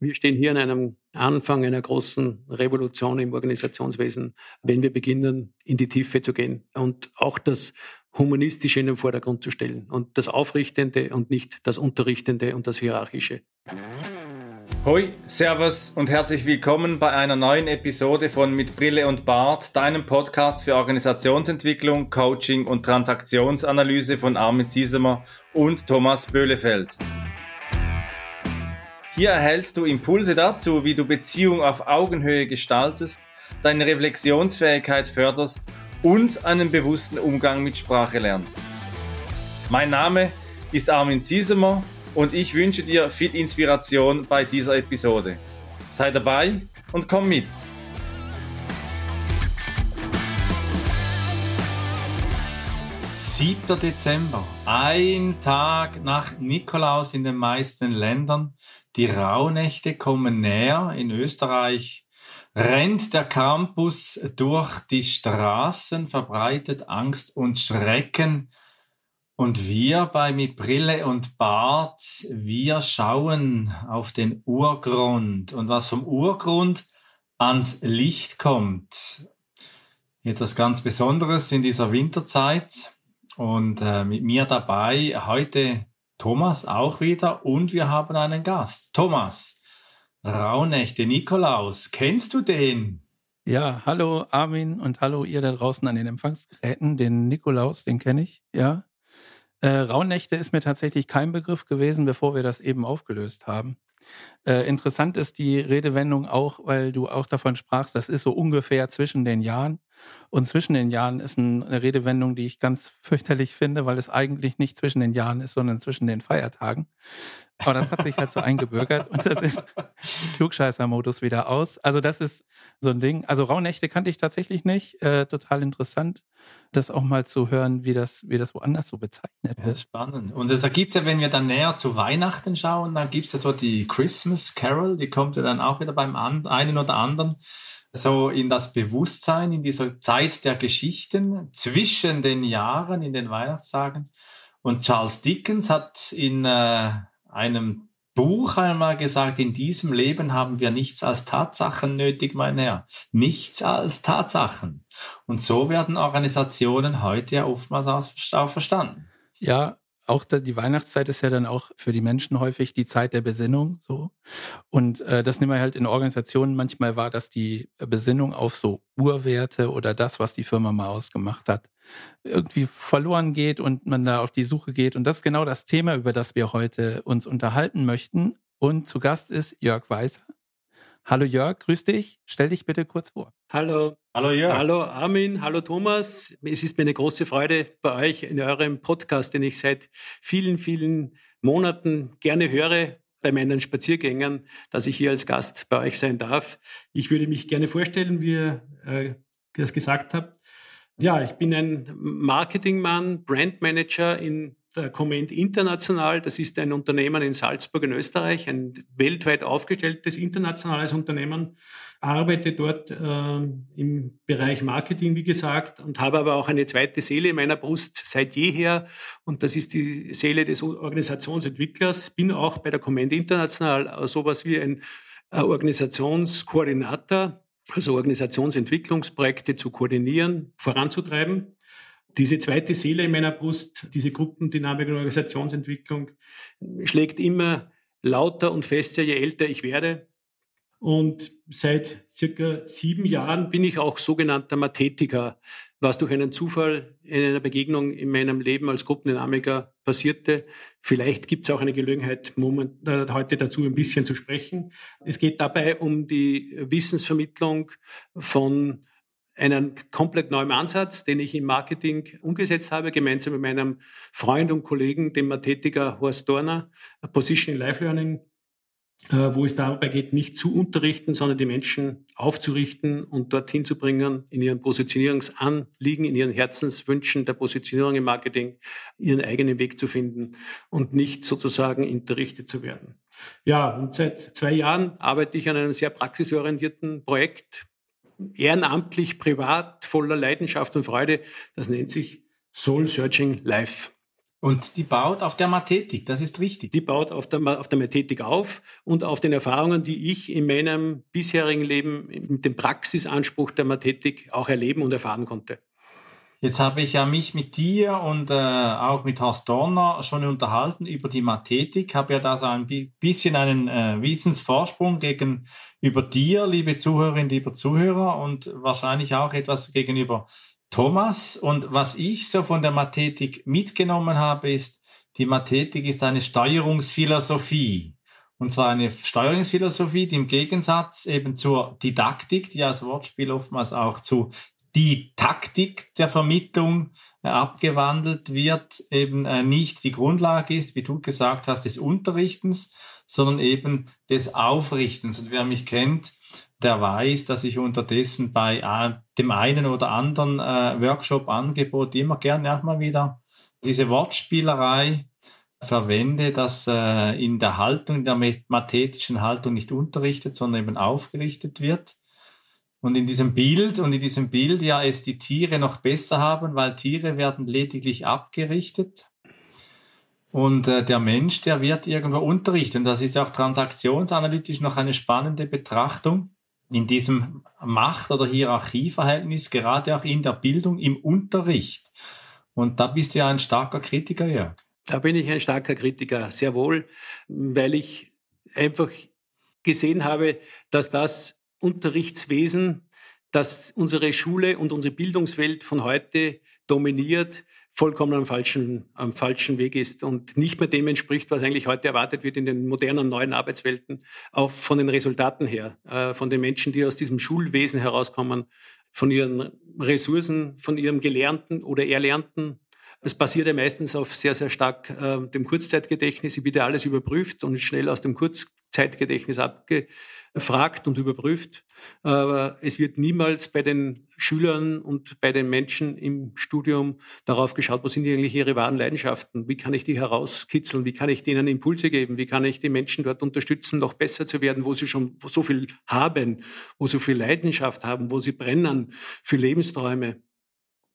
Wir stehen hier an einem Anfang einer großen Revolution im Organisationswesen, wenn wir beginnen, in die Tiefe zu gehen und auch das Humanistische in den Vordergrund zu stellen und das Aufrichtende und nicht das Unterrichtende und das Hierarchische. Hoi, Servus und herzlich willkommen bei einer neuen Episode von Mit Brille und Bart, deinem Podcast für Organisationsentwicklung, Coaching und Transaktionsanalyse von Armin Ziesemer und Thomas Böhlefeld. Hier erhältst du Impulse dazu, wie du Beziehung auf Augenhöhe gestaltest, deine Reflexionsfähigkeit förderst und einen bewussten Umgang mit Sprache lernst. Mein Name ist Armin Ziesemer und ich wünsche dir viel Inspiration bei dieser Episode. Sei dabei und komm mit. Siebter Dezember, ein Tag nach Nikolaus in den meisten Ländern. Die Rauhnächte kommen näher. In Österreich rennt der Campus durch die Straßen, verbreitet Angst und Schrecken. Und wir bei Mit Brille und Bart, wir schauen auf den Urgrund und was vom Urgrund ans Licht kommt. Etwas ganz Besonderes in dieser Winterzeit. Und äh, mit mir dabei heute Thomas auch wieder und wir haben einen Gast. Thomas, Rauhnächte Nikolaus, kennst du den? Ja, hallo Armin und hallo ihr da draußen an den Empfangsgeräten. Den Nikolaus, den kenne ich, ja. Äh, Rauhnächte ist mir tatsächlich kein Begriff gewesen, bevor wir das eben aufgelöst haben. Äh, interessant ist die Redewendung auch, weil du auch davon sprachst, das ist so ungefähr zwischen den Jahren. Und zwischen den Jahren ist eine Redewendung, die ich ganz fürchterlich finde, weil es eigentlich nicht zwischen den Jahren ist, sondern zwischen den Feiertagen. Aber das hat sich halt so eingebürgert und das ist Klugscheißer-Modus wieder aus. Also das ist so ein Ding. Also Rauhnächte kannte ich tatsächlich nicht. Äh, total interessant, das auch mal zu hören, wie das, wie das woanders so bezeichnet wird. Ja, spannend. Und da gibt es ja, wenn wir dann näher zu Weihnachten schauen, dann gibt es ja so die Christmas Carol, die kommt ja dann auch wieder beim einen oder anderen so in das Bewusstsein, in dieser Zeit der Geschichten zwischen den Jahren, in den Weihnachtstagen. Und Charles Dickens hat in äh, einem Buch einmal gesagt, in diesem Leben haben wir nichts als Tatsachen nötig, mein Herr. Nichts als Tatsachen. Und so werden Organisationen heute ja oftmals auch verstanden. Ja, auch die Weihnachtszeit ist ja dann auch für die Menschen häufig die Zeit der Besinnung so. Und äh, das nehmen wir halt in Organisationen manchmal wahr, dass die Besinnung auf so Urwerte oder das, was die Firma mal ausgemacht hat, irgendwie verloren geht und man da auf die Suche geht. Und das ist genau das Thema, über das wir heute uns unterhalten möchten. Und zu Gast ist Jörg Weißer. Hallo Jörg, grüß dich. Stell dich bitte kurz vor. Hallo. Hallo Jörg. Hallo Armin, hallo Thomas. Es ist mir eine große Freude bei euch in eurem Podcast, den ich seit vielen, vielen Monaten gerne höre bei meinen Spaziergängern, dass ich hier als Gast bei euch sein darf. Ich würde mich gerne vorstellen, wie ihr äh, das gesagt habt. Ja, ich bin ein Marketingmann, Brandmanager in der Comment International. Das ist ein Unternehmen in Salzburg in Österreich, ein weltweit aufgestelltes internationales Unternehmen. Arbeite dort äh, im Bereich Marketing, wie gesagt, und habe aber auch eine zweite Seele in meiner Brust seit jeher. Und das ist die Seele des Organisationsentwicklers. Bin auch bei der Comment International sowas wie ein äh, Organisationskoordinator, also Organisationsentwicklungsprojekte zu koordinieren, voranzutreiben. Diese zweite Seele in meiner Brust, diese Gruppendynamik und Organisationsentwicklung, schlägt immer lauter und fester, je älter ich werde. Und seit circa sieben Jahren bin ich auch sogenannter Mathetiker, was durch einen Zufall in einer Begegnung in meinem Leben als Gruppendynamiker passierte. Vielleicht gibt es auch eine Gelegenheit, moment, äh, heute dazu ein bisschen zu sprechen. Es geht dabei um die Wissensvermittlung von einen komplett neuen Ansatz, den ich im Marketing umgesetzt habe, gemeinsam mit meinem Freund und Kollegen, dem Mathetiker Horst Dorner, Position in Life Learning, äh, wo es dabei geht, nicht zu unterrichten, sondern die Menschen aufzurichten und dorthin zu bringen, in ihren Positionierungsanliegen, in ihren Herzenswünschen der Positionierung im Marketing, ihren eigenen Weg zu finden und nicht sozusagen unterrichtet zu werden. Ja, und seit zwei Jahren arbeite ich an einem sehr praxisorientierten Projekt, ehrenamtlich, privat, voller Leidenschaft und Freude. Das nennt sich Soul Searching Life. Und die baut auf der Mathetik, das ist richtig. Die baut auf der, auf der Mathetik auf und auf den Erfahrungen, die ich in meinem bisherigen Leben mit dem Praxisanspruch der Mathetik auch erleben und erfahren konnte. Jetzt habe ich ja mich mit dir und äh, auch mit Horst Dorner schon unterhalten über die Mathetik, habe ja da so ein bisschen einen äh, Wissensvorsprung gegenüber dir, liebe Zuhörerinnen, liebe Zuhörer und wahrscheinlich auch etwas gegenüber Thomas. Und was ich so von der Mathetik mitgenommen habe, ist, die Mathetik ist eine Steuerungsphilosophie. Und zwar eine Steuerungsphilosophie, die im Gegensatz eben zur Didaktik, die als Wortspiel oftmals auch zu die Taktik der Vermittlung äh, abgewandelt wird, eben äh, nicht die Grundlage ist, wie du gesagt hast, des Unterrichtens, sondern eben des Aufrichtens. Und wer mich kennt, der weiß, dass ich unterdessen bei äh, dem einen oder anderen Workshop-Angebot immer gerne auch mal wieder diese Wortspielerei verwende, dass in der Haltung, in der mathetischen Haltung nicht unterrichtet, sondern eben aufgerichtet wird. Und in diesem Bild und in diesem Bild ja es die Tiere noch besser haben, weil Tiere werden lediglich abgerichtet. Und äh, der Mensch, der wird irgendwo unterrichten. Das ist auch transaktionsanalytisch noch eine spannende Betrachtung in diesem Macht- oder Hierarchieverhältnis, gerade auch in der Bildung, im Unterricht. Und da bist du ja ein starker Kritiker, Jörg. Da bin ich ein starker Kritiker, sehr wohl, weil ich einfach gesehen habe, dass das Unterrichtswesen, das unsere Schule und unsere Bildungswelt von heute dominiert, vollkommen am falschen, am falschen Weg ist und nicht mehr dem entspricht, was eigentlich heute erwartet wird in den modernen neuen Arbeitswelten, auch von den Resultaten her, äh, von den Menschen, die aus diesem Schulwesen herauskommen, von ihren Ressourcen, von ihrem Gelernten oder Erlernten. Es basiert ja meistens auf sehr, sehr stark äh, dem Kurzzeitgedächtnis. Ich bitte alles überprüft und schnell aus dem Kurzzeitgedächtnis abge fragt und überprüft. Aber es wird niemals bei den Schülern und bei den Menschen im Studium darauf geschaut, wo sind eigentlich ihre wahren Leidenschaften? Wie kann ich die herauskitzeln? Wie kann ich denen Impulse geben? Wie kann ich die Menschen dort unterstützen, noch besser zu werden, wo sie schon so viel haben, wo sie so viel Leidenschaft haben, wo sie brennen für Lebensträume?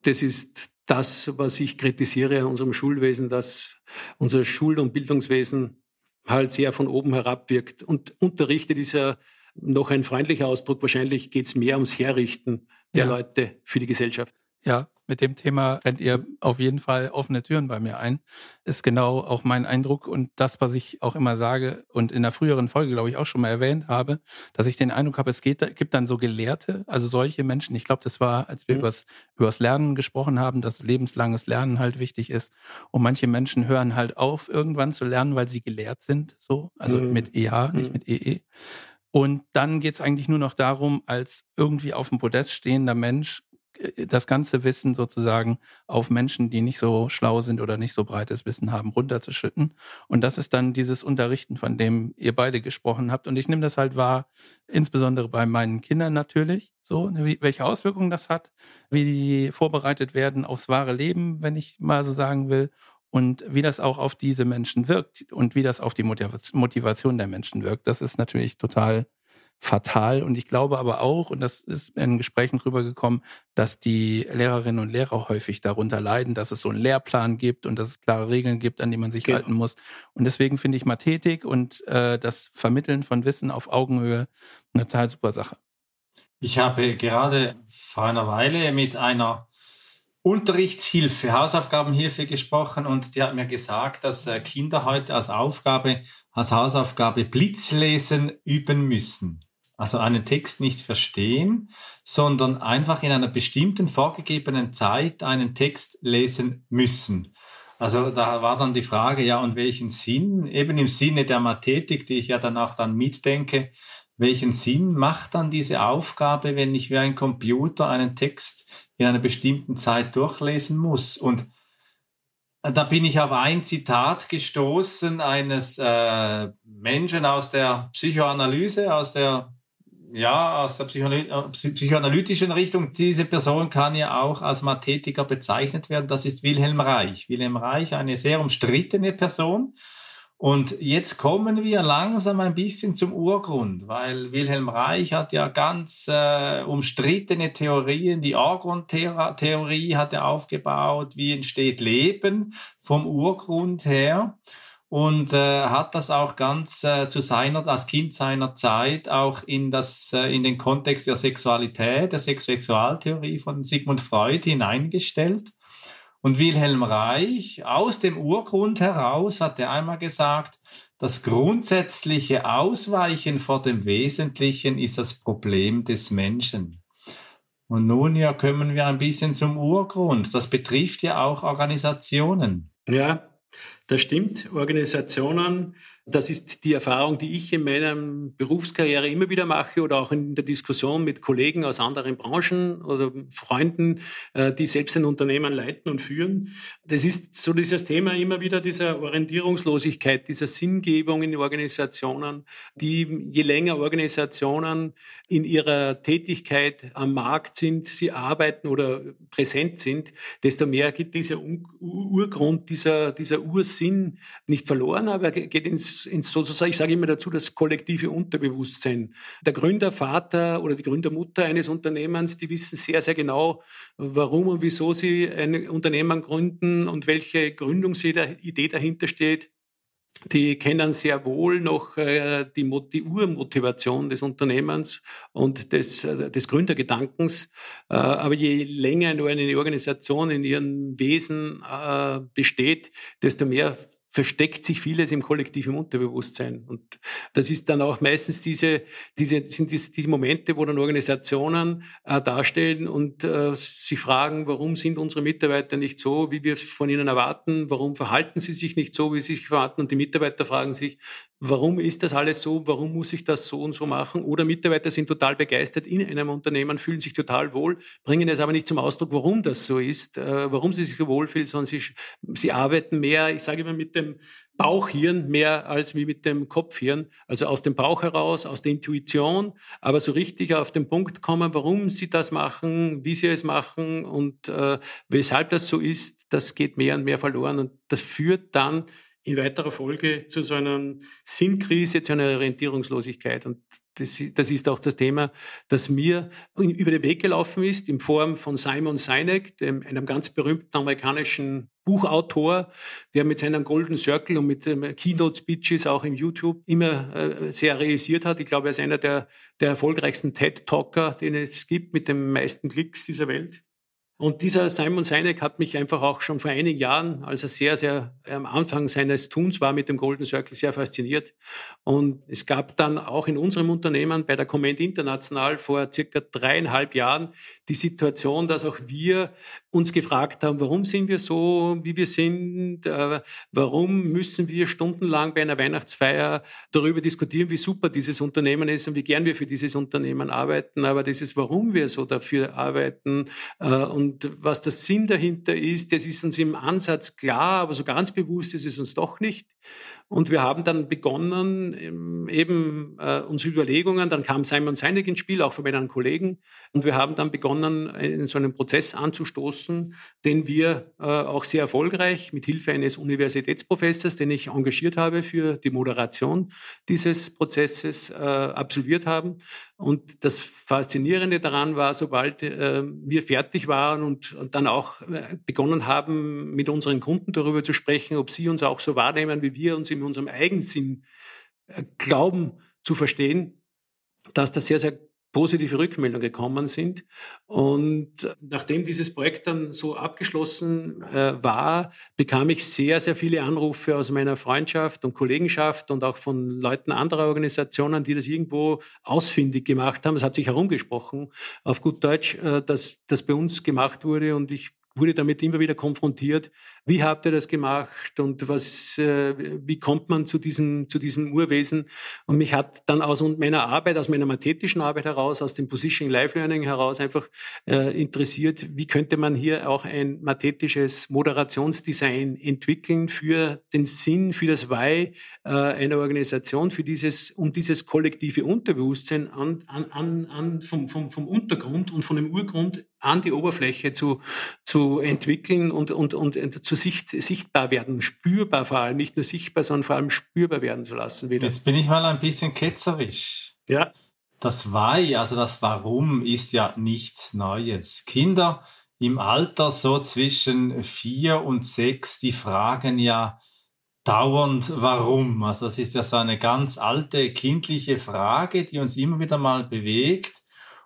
Das ist das, was ich kritisiere an unserem Schulwesen, dass unser Schul- und Bildungswesen halt sehr von oben herab wirkt. Und unterrichtet ist ja noch ein freundlicher Ausdruck. Wahrscheinlich geht es mehr ums Herrichten der ja. Leute für die Gesellschaft. Ja, mit dem Thema rennt ihr auf jeden Fall offene Türen bei mir ein. Ist genau auch mein Eindruck und das, was ich auch immer sage und in der früheren Folge, glaube ich, auch schon mal erwähnt habe, dass ich den Eindruck habe, es geht, gibt dann so Gelehrte, also solche Menschen. Ich glaube, das war, als wir mhm. übers, übers Lernen gesprochen haben, dass lebenslanges Lernen halt wichtig ist. Und manche Menschen hören halt auf, irgendwann zu lernen, weil sie gelehrt sind, so, also mhm. mit EH, nicht mhm. mit EE. Und dann geht es eigentlich nur noch darum, als irgendwie auf dem Podest stehender Mensch das ganze Wissen sozusagen auf Menschen, die nicht so schlau sind oder nicht so breites Wissen haben, runterzuschütten. Und das ist dann dieses Unterrichten, von dem ihr beide gesprochen habt. Und ich nehme das halt wahr, insbesondere bei meinen Kindern natürlich, so, ne, welche Auswirkungen das hat, wie die vorbereitet werden aufs wahre Leben, wenn ich mal so sagen will. Und wie das auch auf diese Menschen wirkt und wie das auf die Motivation der Menschen wirkt. Das ist natürlich total fatal. Und ich glaube aber auch, und das ist in Gesprächen rübergekommen, dass die Lehrerinnen und Lehrer häufig darunter leiden, dass es so einen Lehrplan gibt und dass es klare Regeln gibt, an die man sich genau. halten muss. Und deswegen finde ich Mathetik und äh, das Vermitteln von Wissen auf Augenhöhe eine total super Sache. Ich habe gerade vor einer Weile mit einer Unterrichtshilfe, Hausaufgabenhilfe gesprochen und die hat mir gesagt, dass äh, Kinder heute als Aufgabe, als Hausaufgabe Blitzlesen üben müssen. Also einen Text nicht verstehen, sondern einfach in einer bestimmten vorgegebenen Zeit einen Text lesen müssen. Also da war dann die Frage, ja, und welchen Sinn? Eben im Sinne der Mathetik, die ich ja dann auch dann mitdenke, welchen Sinn macht dann diese Aufgabe, wenn ich wie ein Computer einen Text in einer bestimmten Zeit durchlesen muss? Und da bin ich auf ein Zitat gestoßen eines äh, Menschen aus der Psychoanalyse, aus der ja, aus der äh, psychoanalytischen Richtung. Diese Person kann ja auch als Mathetiker bezeichnet werden. Das ist Wilhelm Reich. Wilhelm Reich, eine sehr umstrittene Person. Und jetzt kommen wir langsam ein bisschen zum Urgrund, weil Wilhelm Reich hat ja ganz äh, umstrittene Theorien. Die Argon-Theorie hat er aufgebaut, wie entsteht Leben vom Urgrund her und äh, hat das auch ganz äh, zu seiner, als Kind seiner Zeit auch in, das, äh, in den Kontext der Sexualität, der Sexualtheorie von Sigmund Freud hineingestellt. Und Wilhelm Reich, aus dem Urgrund heraus, hat er einmal gesagt, das grundsätzliche Ausweichen vor dem Wesentlichen ist das Problem des Menschen. Und nun ja kommen wir ein bisschen zum Urgrund. Das betrifft ja auch Organisationen. Ja, das stimmt. Organisationen das ist die Erfahrung, die ich in meiner Berufskarriere immer wieder mache oder auch in der Diskussion mit Kollegen aus anderen Branchen oder Freunden, äh, die selbst ein Unternehmen leiten und führen. Das ist so dieses Thema immer wieder dieser Orientierungslosigkeit, dieser Sinngebung in Organisationen, die je länger Organisationen in ihrer Tätigkeit am Markt sind, sie arbeiten oder präsent sind, desto mehr geht dieser Urgrund, dieser, dieser Ursinn nicht verloren, aber geht ins ins, sozusagen, ich sage immer dazu, das kollektive Unterbewusstsein. Der Gründervater oder die Gründermutter eines Unternehmens, die wissen sehr, sehr genau, warum und wieso sie ein Unternehmen gründen und welche Gründungsidee dahinter steht die kennen sehr wohl noch äh, die, Urmotivation des Unternehmens und des, äh, des Gründergedankens. Äh, aber je länger eine Organisation in ihrem Wesen besteht, desto mehr versteckt sich vieles im kollektiven Unterbewusstsein. Und das ist dann auch meistens diese, diese sind diese, die Momente, wo dann Organisationen äh, darstellen und äh, sich fragen, warum sind unsere Mitarbeiter nicht so, wie wir es von ihnen erwarten? Warum verhalten sie sich nicht so, wie sie sich verhalten? Und die Mitarbeiter fragen sich, warum ist das alles so, warum muss ich das so und so machen? Oder Mitarbeiter sind total begeistert in einem Unternehmen, fühlen sich total wohl, bringen es aber nicht zum Ausdruck, warum das so ist, äh, warum sie sich wohlfühlen, sondern sie, sie arbeiten mehr, ich sage immer, mit dem Bauchhirn mehr als wie mit dem Kopfhirn, also aus dem Bauch heraus, aus der Intuition, aber so richtig auf den Punkt kommen, warum sie das machen, wie sie es machen und äh, weshalb das so ist, das geht mehr und mehr verloren. Und das führt dann in weiterer Folge zu so einer Sinnkrise, zu einer Orientierungslosigkeit. Und das, das ist auch das Thema, das mir über den Weg gelaufen ist, in Form von Simon Sinek, dem, einem ganz berühmten amerikanischen Buchautor, der mit seinem Golden Circle und mit ähm, Keynote Speeches auch im YouTube immer äh, sehr realisiert hat. Ich glaube, er ist einer der, der erfolgreichsten TED-Talker, den es gibt, mit den meisten Klicks dieser Welt. Und dieser Simon Sinek hat mich einfach auch schon vor einigen Jahren, als er sehr, sehr am Anfang seines Tuns war mit dem Golden Circle, sehr fasziniert. Und es gab dann auch in unserem Unternehmen bei der Comment International vor circa dreieinhalb Jahren die Situation, dass auch wir uns gefragt haben, warum sind wir so, wie wir sind, äh, warum müssen wir stundenlang bei einer Weihnachtsfeier darüber diskutieren, wie super dieses Unternehmen ist und wie gern wir für dieses Unternehmen arbeiten. Aber dieses, warum wir so dafür arbeiten äh, und was der Sinn dahinter ist, das ist uns im Ansatz klar, aber so ganz bewusst ist es uns doch nicht. Und wir haben dann begonnen, ähm, eben äh, unsere Überlegungen, dann kam Simon Seinig ins Spiel, auch von meinen Kollegen, und wir haben dann begonnen, in so einen Prozess anzustoßen, den wir äh, auch sehr erfolgreich mit Hilfe eines Universitätsprofessors, den ich engagiert habe für die Moderation dieses Prozesses, äh, absolviert haben. Und das Faszinierende daran war, sobald äh, wir fertig waren und, und dann auch äh, begonnen haben, mit unseren Kunden darüber zu sprechen, ob sie uns auch so wahrnehmen, wie wir uns im unserem Eigensinn äh, glauben zu verstehen, dass da sehr, sehr positive Rückmeldungen gekommen sind. Und nachdem dieses Projekt dann so abgeschlossen äh, war, bekam ich sehr, sehr viele Anrufe aus meiner Freundschaft und Kollegenschaft und auch von Leuten anderer Organisationen, die das irgendwo ausfindig gemacht haben. Es hat sich herumgesprochen, auf gut Deutsch, äh, dass das bei uns gemacht wurde und ich wurde damit immer wieder konfrontiert. Wie habt ihr das gemacht und was, äh, wie kommt man zu diesem, zu diesem Urwesen? Und mich hat dann aus meiner Arbeit, aus meiner mathetischen Arbeit heraus, aus dem Positioning Life Learning heraus einfach äh, interessiert, wie könnte man hier auch ein mathetisches Moderationsdesign entwickeln für den Sinn, für das Why äh, einer Organisation, für dieses, um dieses kollektive Unterbewusstsein an, an, an, vom, vom, vom Untergrund und von dem Urgrund an die Oberfläche zu, zu entwickeln und, und, und zu sicht, sichtbar werden, spürbar vor allem, nicht nur sichtbar, sondern vor allem spürbar werden zu lassen. Wieder. Jetzt bin ich mal ein bisschen ketzerisch. Ja. Das Why, also das Warum, ist ja nichts Neues. Kinder im Alter so zwischen vier und sechs, die fragen ja dauernd Warum. Also das ist ja so eine ganz alte kindliche Frage, die uns immer wieder mal bewegt.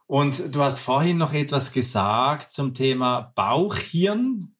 Und du hast vorhin noch etwas gesagt zum Thema Bauchhirn.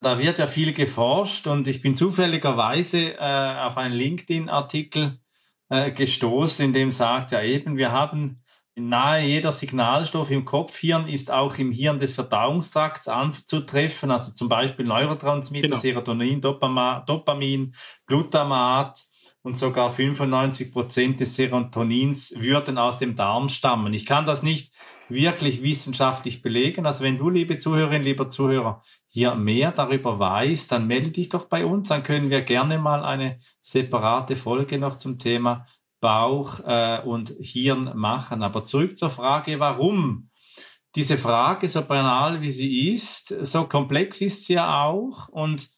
Da wird ja viel geforscht und ich bin zufälligerweise äh, auf einen LinkedIn-Artikel äh, gestoßen, in dem sagt ja eben, wir haben nahe jeder Signalstoff im Kopfhirn ist auch im Hirn des Verdauungstrakts anzutreffen, also zum Beispiel Neurotransmitter, genau. Serotonin, Dopamin, Glutamat und sogar 95 Prozent des Serotonins würden aus dem Darm stammen. Ich kann das nicht wirklich wissenschaftlich belegen. Also wenn du, liebe Zuhörerin, lieber Zuhörer, hier mehr darüber weißt, dann melde dich doch bei uns. Dann können wir gerne mal eine separate Folge noch zum Thema Bauch äh, und Hirn machen. Aber zurück zur Frage, warum? Diese Frage, so banal wie sie ist, so komplex ist sie ja auch und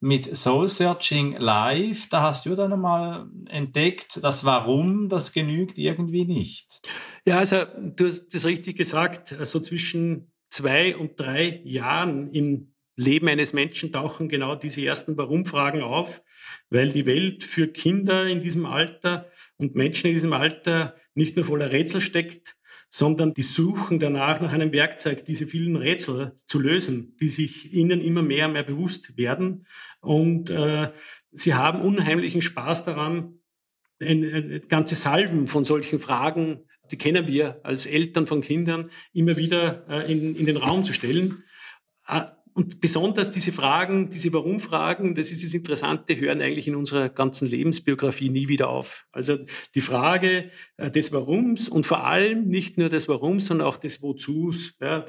mit Soul Searching Live, da hast du dann einmal entdeckt, das Warum, das genügt irgendwie nicht. Ja, also du hast das richtig gesagt, so also zwischen zwei und drei Jahren im Leben eines Menschen tauchen genau diese ersten Warum-Fragen auf, weil die Welt für Kinder in diesem Alter und Menschen in diesem Alter nicht nur voller Rätsel steckt, sondern die suchen danach nach einem Werkzeug, diese vielen Rätsel zu lösen, die sich ihnen immer mehr und mehr bewusst werden. Und äh, sie haben unheimlichen Spaß daran, ein, ein, ganze Salven von solchen Fragen, die kennen wir als Eltern von Kindern, immer wieder äh, in, in den Raum zu stellen. Und besonders diese Fragen, diese Warum-Fragen, das ist das Interessante, hören eigentlich in unserer ganzen Lebensbiografie nie wieder auf. Also die Frage äh, des Warums und vor allem nicht nur des Warums, sondern auch des Wozus ja,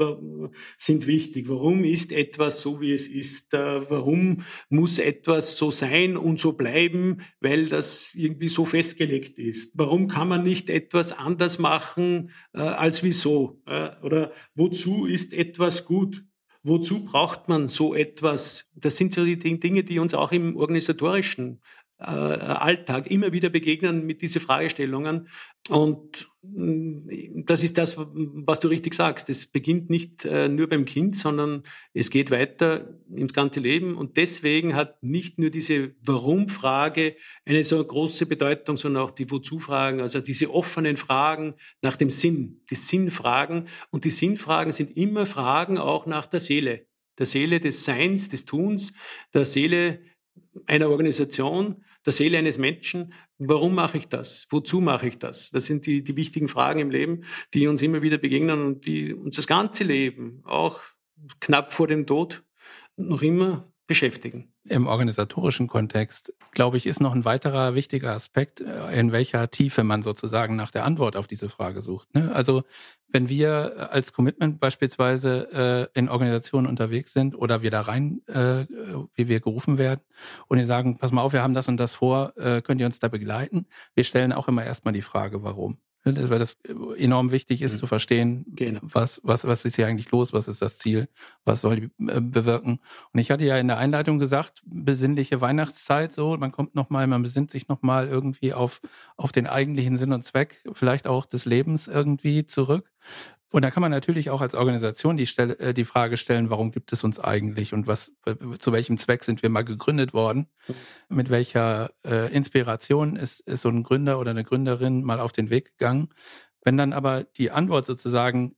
sind wichtig. Warum ist etwas so, wie es ist? Äh, warum muss etwas so sein und so bleiben, weil das irgendwie so festgelegt ist? Warum kann man nicht etwas anders machen äh, als wieso? Oder wozu ist etwas gut? Wozu braucht man so etwas? Das sind so die Dinge, die uns auch im organisatorischen Alltag immer wieder begegnen mit diesen Fragestellungen. Und mm, das ist das, was du richtig sagst. Es beginnt nicht äh, nur beim Kind, sondern es geht weiter ins ganze Leben. Und deswegen hat nicht nur diese Warum-Frage eine so große Bedeutung, sondern auch die Wozu-Fragen, also diese offenen Fragen nach dem Sinn, die Sinnfragen. Und die Sinnfragen sind immer Fragen auch nach der Seele, der Seele des Seins, des Tuns, der Seele einer Organisation, der Seele eines Menschen. Warum mache ich das? Wozu mache ich das? Das sind die, die wichtigen Fragen im Leben, die uns immer wieder begegnen und die uns das ganze Leben, auch knapp vor dem Tod, noch immer beschäftigen. Im organisatorischen Kontext, glaube ich, ist noch ein weiterer wichtiger Aspekt, äh, in welcher Tiefe man sozusagen nach der Antwort auf diese Frage sucht. Ne? Also wenn wir als Commitment beispielsweise äh, in Organisationen unterwegs sind oder wir da rein, äh, wie wir gerufen werden und die sagen, pass mal auf, wir haben das und das vor, könnt ihr uns da begleiten? Wir stellen auch immer erstmal die Frage, warum. Ne, weil das enorm wichtig ist mhm. zu verstehen, genau. was, was, was ist hier eigentlich los, was ist das Ziel, was soll die äh, bewirken. Und ich hatte ja in der Einleitung gesagt, besinnliche Weihnachtszeit, so, man kommt nochmal, man besinnt sich nochmal irgendwie auf, auf den eigentlichen Sinn und Zweck, vielleicht auch des Lebens irgendwie zurück. Und da kann man natürlich auch als Organisation die, Stelle, äh, die Frage stellen, warum gibt es uns eigentlich und was, zu welchem Zweck sind wir mal gegründet worden? Mit welcher äh, Inspiration ist, ist so ein Gründer oder eine Gründerin mal auf den Weg gegangen? Wenn dann aber die Antwort sozusagen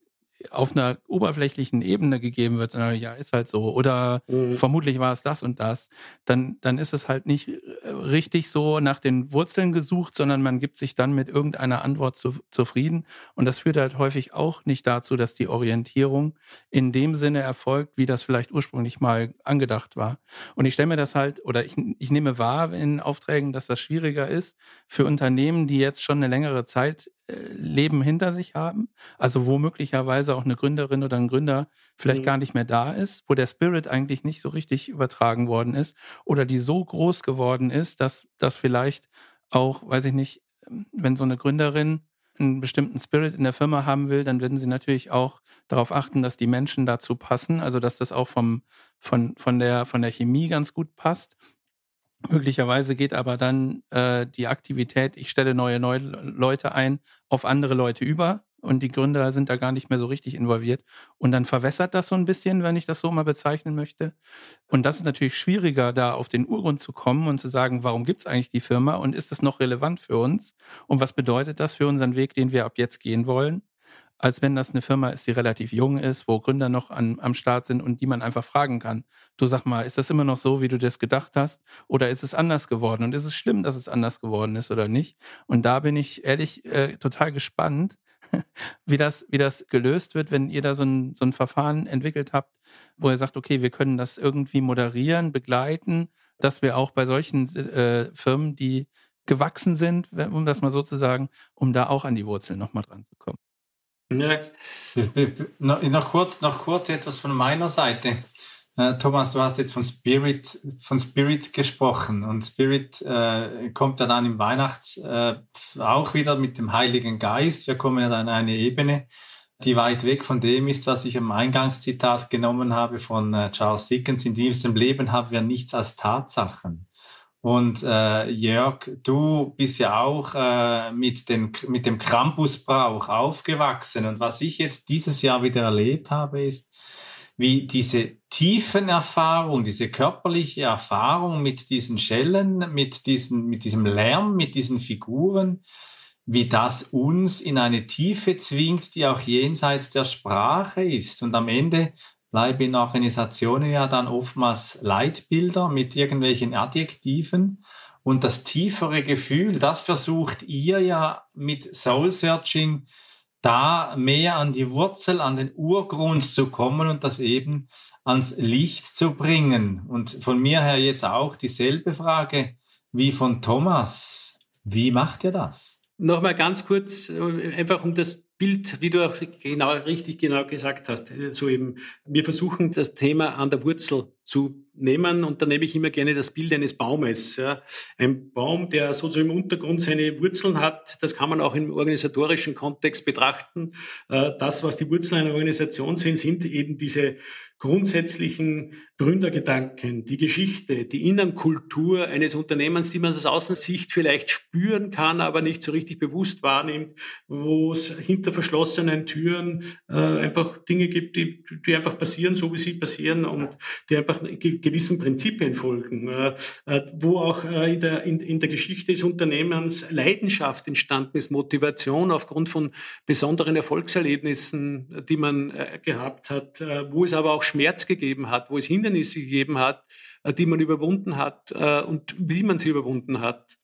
auf einer oberflächlichen Ebene gegeben wird, sondern ja, ist halt so, oder mhm. vermutlich war es das und das, dann, dann ist es halt nicht äh, richtig so nach den Wurzeln gesucht, sondern man gibt sich dann mit irgendeiner Antwort zu, zufrieden. Und das führt halt häufig auch nicht dazu, dass die Orientierung in dem Sinne erfolgt, wie das vielleicht ursprünglich mal angedacht war. Und ich stelle mir das halt, oder ich, ich nehme wahr in Aufträgen, dass das schwieriger ist für Unternehmen, die jetzt schon eine längere Zeit Leben hinter sich haben, also wo möglicherweise auch eine Gründerin oder ein Gründer vielleicht mhm. gar nicht mehr da ist, wo der Spirit eigentlich nicht so richtig übertragen worden ist oder die so groß geworden ist, dass das vielleicht auch, weiß ich nicht, wenn so eine Gründerin einen bestimmten Spirit in der Firma haben will, dann werden sie natürlich auch darauf achten, dass die Menschen dazu passen, also dass das auch vom, von, von, der, von der Chemie ganz gut passt. Möglicherweise geht aber dann äh, die Aktivität, ich stelle neue, neue Leute ein, auf andere Leute über und die Gründer sind da gar nicht mehr so richtig involviert. Und dann verwässert das so ein bisschen, wenn ich das so mal bezeichnen möchte. Und das ist natürlich schwieriger, da auf den Urgrund zu kommen und zu sagen, warum gibt es eigentlich die Firma und ist das noch relevant für uns? Und was bedeutet das für unseren Weg, den wir ab jetzt gehen wollen? Als wenn das eine Firma ist, die relativ jung ist, wo Gründer noch an, am Start sind und die man einfach fragen kann. Du sag mal, ist das immer noch so, wie du das gedacht hast? Oder ist es anders geworden? Und ist es schlimm, dass es anders geworden ist oder nicht? Und da bin ich ehrlich äh, total gespannt, wie das, wie das gelöst wird, wenn ihr da so ein, so ein Verfahren entwickelt habt, wo ihr sagt, okay, wir können das irgendwie moderieren, begleiten, dass wir auch bei solchen äh, Firmen, die gewachsen sind, um das mal so zu sagen, um da auch an die Wurzeln nochmal dran zu kommen. Ja. Noch kurz, noch kurz etwas von meiner Seite. Äh, Thomas, du hast jetzt von Spirit, von Spirit gesprochen und Spirit äh, kommt ja dann im Weihnachts äh, auch wieder mit dem Heiligen Geist. Wir kommen ja dann an eine Ebene, die weit weg von dem ist, was ich im Eingangszitat genommen habe von äh, Charles Dickens. In diesem Leben haben wir nichts als Tatsachen. Und äh, Jörg, du bist ja auch äh, mit, den, mit dem Krampusbrauch aufgewachsen. Und was ich jetzt dieses Jahr wieder erlebt habe, ist, wie diese tiefen Erfahrung, diese körperliche Erfahrung mit diesen Schellen, mit, diesen, mit diesem Lärm, mit diesen Figuren, wie das uns in eine Tiefe zwingt, die auch jenseits der Sprache ist. Und am Ende bleiben in Organisationen ja dann oftmals Leitbilder mit irgendwelchen Adjektiven. Und das tiefere Gefühl, das versucht ihr ja mit Soul Searching da mehr an die Wurzel, an den Urgrund zu kommen und das eben ans Licht zu bringen. Und von mir her jetzt auch dieselbe Frage wie von Thomas. Wie macht ihr das? Nochmal ganz kurz, äh, einfach um das Bild, wie du auch genau, richtig genau gesagt hast, äh, so eben, wir versuchen das Thema an der Wurzel zu nehmen und da nehme ich immer gerne das Bild eines Baumes. Ja. Ein Baum, der sozusagen im Untergrund seine Wurzeln hat, das kann man auch im organisatorischen Kontext betrachten. Äh, das, was die Wurzeln einer Organisation sind, sind eben diese grundsätzlichen Gründergedanken, die Geschichte, die Innenkultur eines Unternehmens, die man aus Außensicht vielleicht spüren kann, aber nicht so richtig bewusst wahrnimmt, wo es hinter verschlossenen Türen äh, einfach Dinge gibt, die, die einfach passieren, so wie sie passieren und die einfach gewissen Prinzipien folgen, äh, äh, wo auch äh, in der, in, in der Geschichte des Unternehmens Leidenschaft entstanden ist, Motivation aufgrund von besonderen Erfolgserlebnissen, die man gehabt hat, wo es aber auch Schmerz gegeben hat, wo es Hindernisse gegeben hat, die man überwunden hat und wie man sie überwunden hat.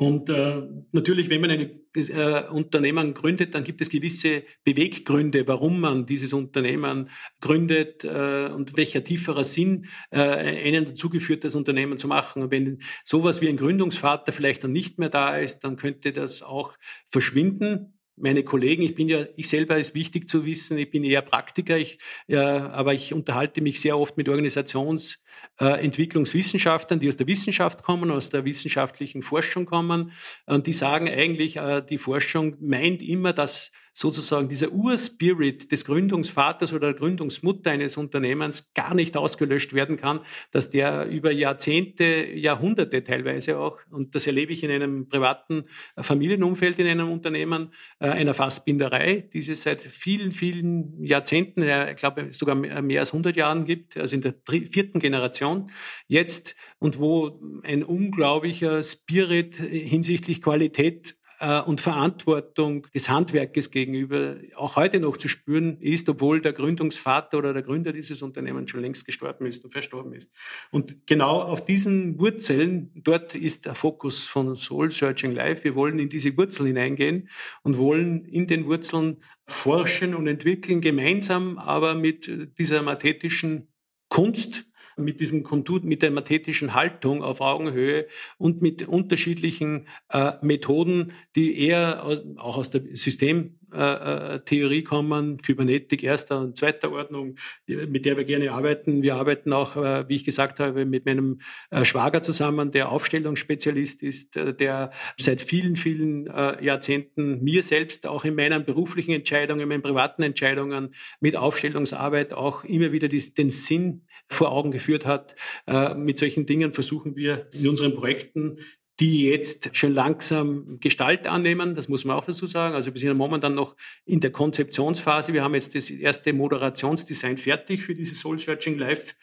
Und äh, natürlich, wenn man ein äh, Unternehmen gründet, dann gibt es gewisse Beweggründe, warum man dieses Unternehmen gründet äh, und welcher tieferer Sinn äh, einen dazu geführt, das Unternehmen zu machen. Und wenn sowas wie ein Gründungsvater vielleicht dann nicht mehr da ist, dann könnte das auch verschwinden meine Kollegen, ich bin ja, ich selber ist wichtig zu wissen, ich bin eher Praktiker, ich, ja, aber ich unterhalte mich sehr oft mit Organisationsentwicklungswissenschaftlern, äh, die aus der Wissenschaft kommen, aus der wissenschaftlichen Forschung kommen. Und die sagen eigentlich, äh, die Forschung meint immer, dass sozusagen dieser Urspirit des Gründungsvaters oder der Gründungsmutter eines Unternehmens gar nicht ausgelöscht werden kann, dass der über Jahrzehnte, Jahrhunderte teilweise auch, und das erlebe ich in einem privaten Familienumfeld in einem Unternehmen, äh, einer Fassbinderei, die es seit vielen, vielen Jahrzehnten, ich glaube sogar mehr als 100 Jahren gibt, also in der vierten Generation jetzt, und wo ein unglaublicher Spirit hinsichtlich Qualität und Verantwortung des Handwerkes gegenüber auch heute noch zu spüren ist, obwohl der Gründungsvater oder der Gründer dieses Unternehmens schon längst gestorben ist und verstorben ist. Und genau auf diesen Wurzeln, dort ist der Fokus von Soul Searching Life. Wir wollen in diese Wurzeln hineingehen und wollen in den Wurzeln forschen und entwickeln, gemeinsam aber mit dieser mathetischen Kunst, mit diesem Kontur, mit der mathetischen Haltung auf Augenhöhe und mit unterschiedlichen äh, Methoden, die eher auch aus der System Cloud-Theorie kommen, Kybernetik erster und zweiter Ordnung, mit der wir gerne arbeiten. Wir arbeiten auch, wie ich gesagt habe, mit meinem Schwager zusammen, der Aufstellungsspezialist ist, der seit vielen, vielen Jahrzehnten mir selbst auch in meinen beruflichen Entscheidungen, in meinen privaten Entscheidungen mit Aufstellungsarbeit auch immer wieder den Sinn vor Augen geführt hat. Mit solchen Dingen versuchen wir in unseren Projekten die jetzt schon langsam Gestalt annehmen. Das muss man auch dazu sagen. Also wir sind momentan noch in der Konzeptionsphase. Wir haben jetzt das erste Moderationsdesign fertig für diese Soul Searching Live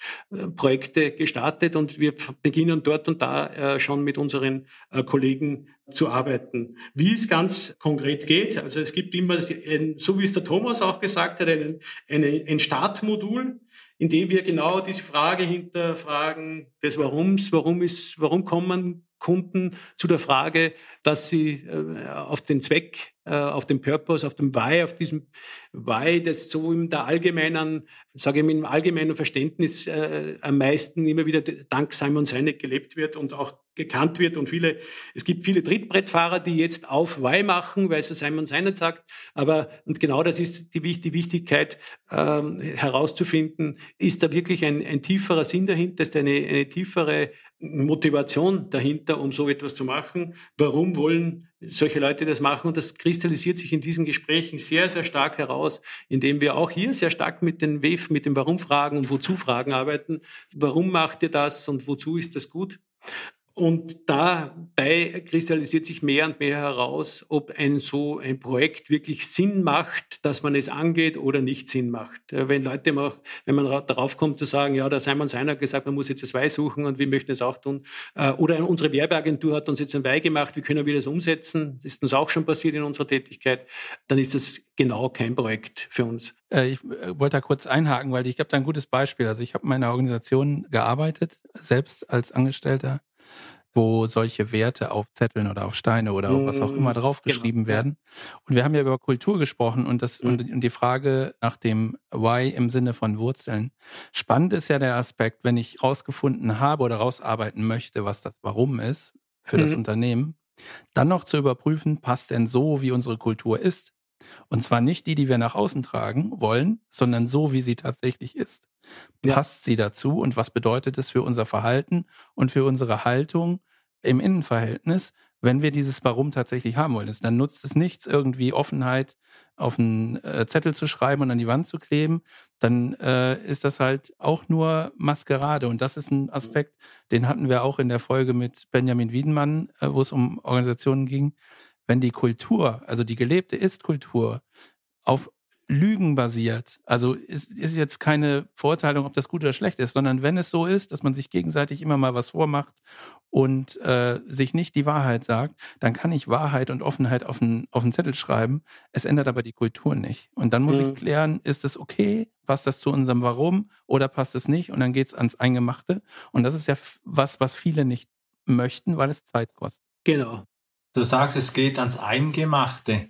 Projekte gestartet und wir beginnen dort und da äh, schon mit unseren äh, Kollegen zu arbeiten. Wie es ganz konkret geht, also es gibt immer, so wie es der Thomas auch gesagt hat, ein, ein Startmodul, in dem wir genau diese Frage hinterfragen des Warums, warum ist, warum kommen Kunden zu der Frage, dass sie äh, auf den Zweck, auf den Purpose, auf dem Why, auf diesem Why, das so in der allgemeinen, sage ich im allgemeinen Verständnis äh, am meisten immer wieder dank Simon Sinek gelebt wird und auch gekannt wird und viele, es gibt viele Trittbrettfahrer, die jetzt auf Why machen, weil es Simon Sinek sagt, aber und genau das ist die, die Wichtigkeit ähm, herauszufinden, ist da wirklich ein, ein tieferer Sinn dahinter, ist eine, eine tiefere Motivation dahinter, um so etwas zu machen. Warum wollen solche Leute das machen? Und das kristallisiert sich in diesen Gesprächen sehr, sehr stark heraus, indem wir auch hier sehr stark mit den WEF, mit den Warum-Fragen und Wozu-Fragen arbeiten. Warum macht ihr das und wozu ist das gut? Und dabei kristallisiert sich mehr und mehr heraus, ob ein so ein Projekt wirklich Sinn macht, dass man es angeht oder nicht Sinn macht. Wenn Leute mal, wenn man darauf kommt zu sagen, ja, der Simon Seiner hat gesagt, man muss jetzt das Weih suchen und wir möchten es auch tun. Äh, oder unsere Werbeagentur hat uns jetzt ein Weih gemacht, wie können wir das umsetzen? Das ist uns auch schon passiert in unserer Tätigkeit. Dann ist das genau kein Projekt für uns. Äh, ich äh, wollte da kurz einhaken, weil ich habe da ein gutes Beispiel. Also ich habe in meiner Organisation gearbeitet, selbst als Angestellter wo solche Werte auf Zetteln oder auf Steine oder auf was auch immer mhm. draufgeschrieben genau. werden. Und wir haben ja über Kultur gesprochen und das mhm. und die Frage nach dem Why im Sinne von Wurzeln. Spannend ist ja der Aspekt, wenn ich rausgefunden habe oder rausarbeiten möchte, was das Warum ist für mhm. das Unternehmen, dann noch zu überprüfen, passt denn so, wie unsere Kultur ist? Und zwar nicht die, die wir nach außen tragen wollen, sondern so, wie sie tatsächlich ist. Passt ja. sie dazu und was bedeutet es für unser Verhalten und für unsere Haltung im Innenverhältnis, wenn wir dieses Warum tatsächlich haben wollen. Dann nutzt es nichts, irgendwie Offenheit auf einen äh, Zettel zu schreiben und an die Wand zu kleben. Dann äh, ist das halt auch nur Maskerade. Und das ist ein Aspekt, den hatten wir auch in der Folge mit Benjamin Wiedenmann, äh, wo es um Organisationen ging. Wenn die Kultur, also die gelebte Ist-Kultur, auf Lügen basiert. Also ist, ist jetzt keine Verurteilung, ob das gut oder schlecht ist, sondern wenn es so ist, dass man sich gegenseitig immer mal was vormacht und äh, sich nicht die Wahrheit sagt, dann kann ich Wahrheit und Offenheit auf einen, auf einen Zettel schreiben. Es ändert aber die Kultur nicht. Und dann muss mhm. ich klären, ist es okay? Passt das zu unserem Warum oder passt es nicht? Und dann geht's ans Eingemachte. Und das ist ja was, was viele nicht möchten, weil es Zeit kostet. Genau. Du sagst, es geht ans Eingemachte.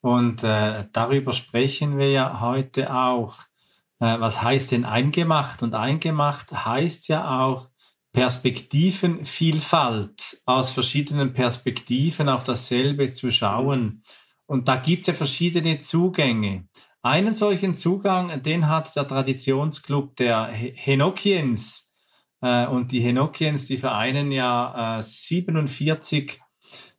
Und äh, darüber sprechen wir ja heute auch. Äh, was heißt denn eingemacht? Und eingemacht heißt ja auch Perspektivenvielfalt, aus verschiedenen Perspektiven auf dasselbe zu schauen. Und da gibt es ja verschiedene Zugänge. Einen solchen Zugang, den hat der Traditionsclub der Henokiens. Äh, und die Henokiens, die vereinen ja äh, 47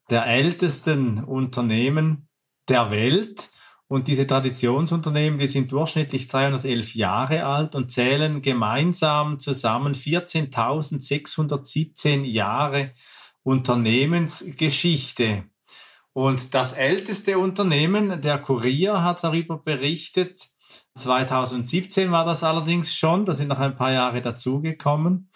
der ältesten Unternehmen der Welt. Und diese Traditionsunternehmen, die sind durchschnittlich 311 Jahre alt und zählen gemeinsam zusammen 14.617 Jahre Unternehmensgeschichte. Und das älteste Unternehmen, der Kurier, hat darüber berichtet. 2017 war das allerdings schon, da sind noch ein paar Jahre dazugekommen.